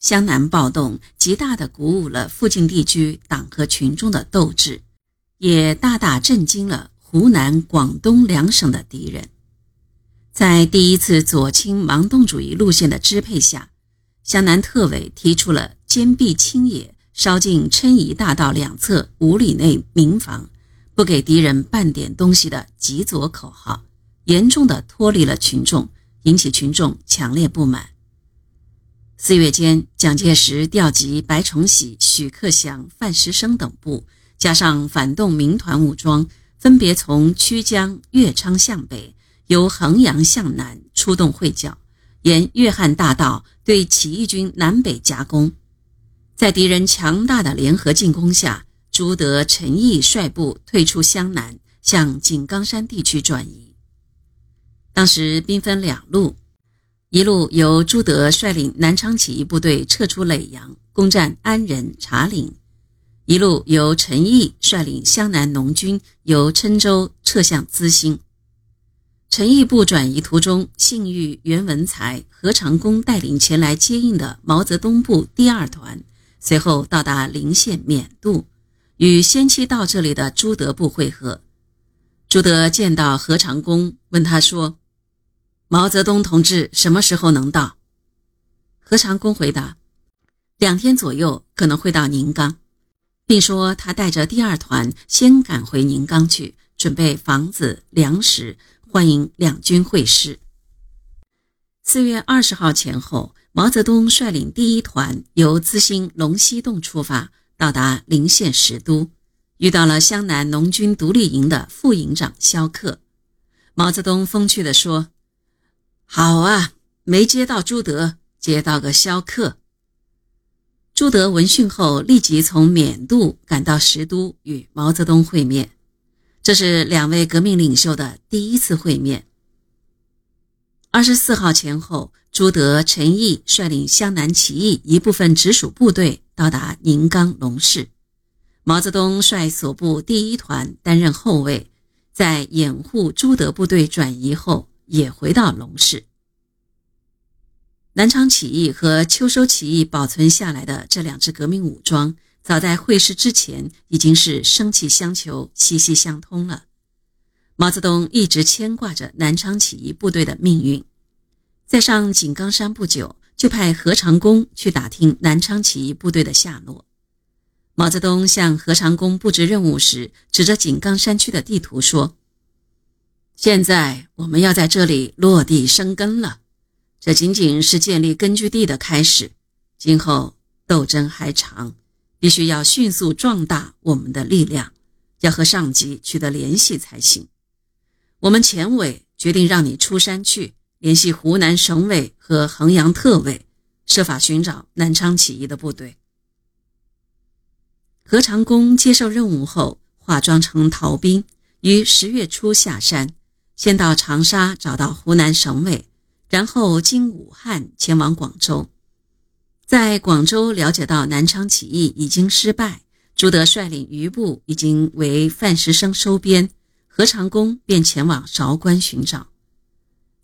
湘南暴动极大地鼓舞了附近地区党和群众的斗志，也大大震惊了湖南、广东两省的敌人。在第一次左倾盲动主义路线的支配下，湘南特委提出了坚壁清野、烧尽郴宜大道两侧五里内民房，不给敌人半点东西的极左口号，严重的脱离了群众，引起群众强烈不满。四月间，蒋介石调集白崇禧、许克祥、范石生等部，加上反动民团武装，分别从曲江、岳昌向北，由衡阳向南出动会剿，沿粤汉大道对起义军南北夹攻。在敌人强大的联合进攻下，朱德、陈毅率部退出湘南，向井冈山地区转移。当时兵分两路。一路由朱德率领南昌起义部队撤出耒阳，攻占安仁、茶陵；一路由陈毅率领湘南农军由郴州撤向资兴。陈毅部转移途中，幸遇袁文才、何长工带领前来接应的毛泽东部第二团，随后到达临县勉渡，与先期到这里的朱德部会合。朱德见到何长工，问他说。毛泽东同志什么时候能到？何长工回答：两天左右可能会到宁冈，并说他带着第二团先赶回宁冈去，准备房子、粮食，欢迎两军会师。四月二十号前后，毛泽东率领第一团由资兴龙溪洞出发，到达临县石都，遇到了湘南农军独立营的副营长肖克。毛泽东风趣地说。好啊，没接到朱德，接到个萧克。朱德闻讯后，立即从缅渡赶到石都与毛泽东会面，这是两位革命领袖的第一次会面。二十四号前后，朱德、陈毅率领湘南起义一部分直属部队到达宁冈龙市，毛泽东率所部第一团担任后卫，在掩护朱德部队转移后。也回到龙市。南昌起义和秋收起义保存下来的这两支革命武装，早在会师之前已经是生气相求、息息相通了。毛泽东一直牵挂着南昌起义部队的命运，在上井冈山不久，就派何长工去打听南昌起义部队的下落。毛泽东向何长工布置任务时，指着井冈山区的地图说。现在我们要在这里落地生根了，这仅仅是建立根据地的开始，今后斗争还长，必须要迅速壮大我们的力量，要和上级取得联系才行。我们前委决定让你出山去联系湖南省委和衡阳特委，设法寻找南昌起义的部队。何长工接受任务后，化妆成逃兵，于十月初下山。先到长沙找到湖南省委，然后经武汉前往广州，在广州了解到南昌起义已经失败，朱德率领余部已经为范石生收编，何长工便前往韶关寻找。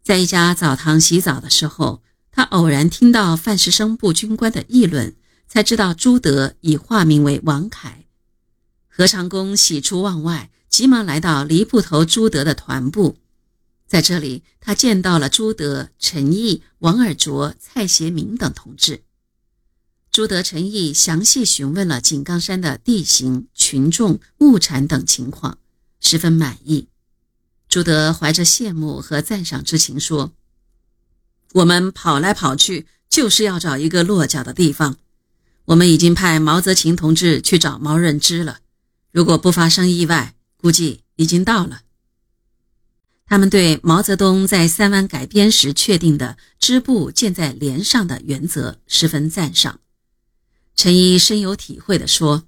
在一家澡堂洗澡的时候，他偶然听到范石生部军官的议论，才知道朱德已化名为王凯。何长工喜出望外，急忙来到黎铺头朱德的团部。在这里，他见到了朱德、陈毅、王尔琢、蔡协明等同志。朱德、陈毅详细询问了井冈山的地形、群众、物产等情况，十分满意。朱德怀着羡慕和赞赏之情说：“我们跑来跑去，就是要找一个落脚的地方。我们已经派毛泽勤同志去找毛润之了，如果不发生意外，估计已经到了。”他们对毛泽东在三湾改编时确定的支部建在连上的原则十分赞赏。陈毅深有体会地说：“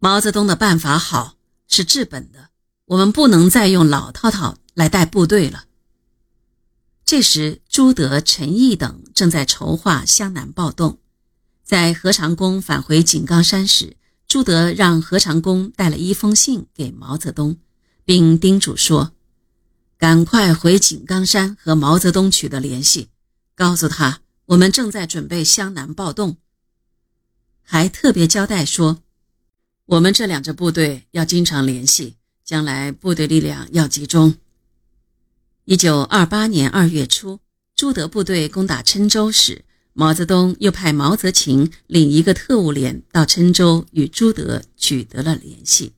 毛泽东的办法好，是治本的。我们不能再用老套套来带部队了。”这时，朱德、陈毅等正在筹划湘南暴动。在何长工返回井冈山时，朱德让何长工带了一封信给毛泽东，并叮嘱说。赶快回井冈山和毛泽东取得联系，告诉他我们正在准备湘南暴动。还特别交代说，我们这两支部队要经常联系，将来部队力量要集中。一九二八年二月初，朱德部队攻打郴州时，毛泽东又派毛泽勤领一个特务连到郴州与朱德取得了联系。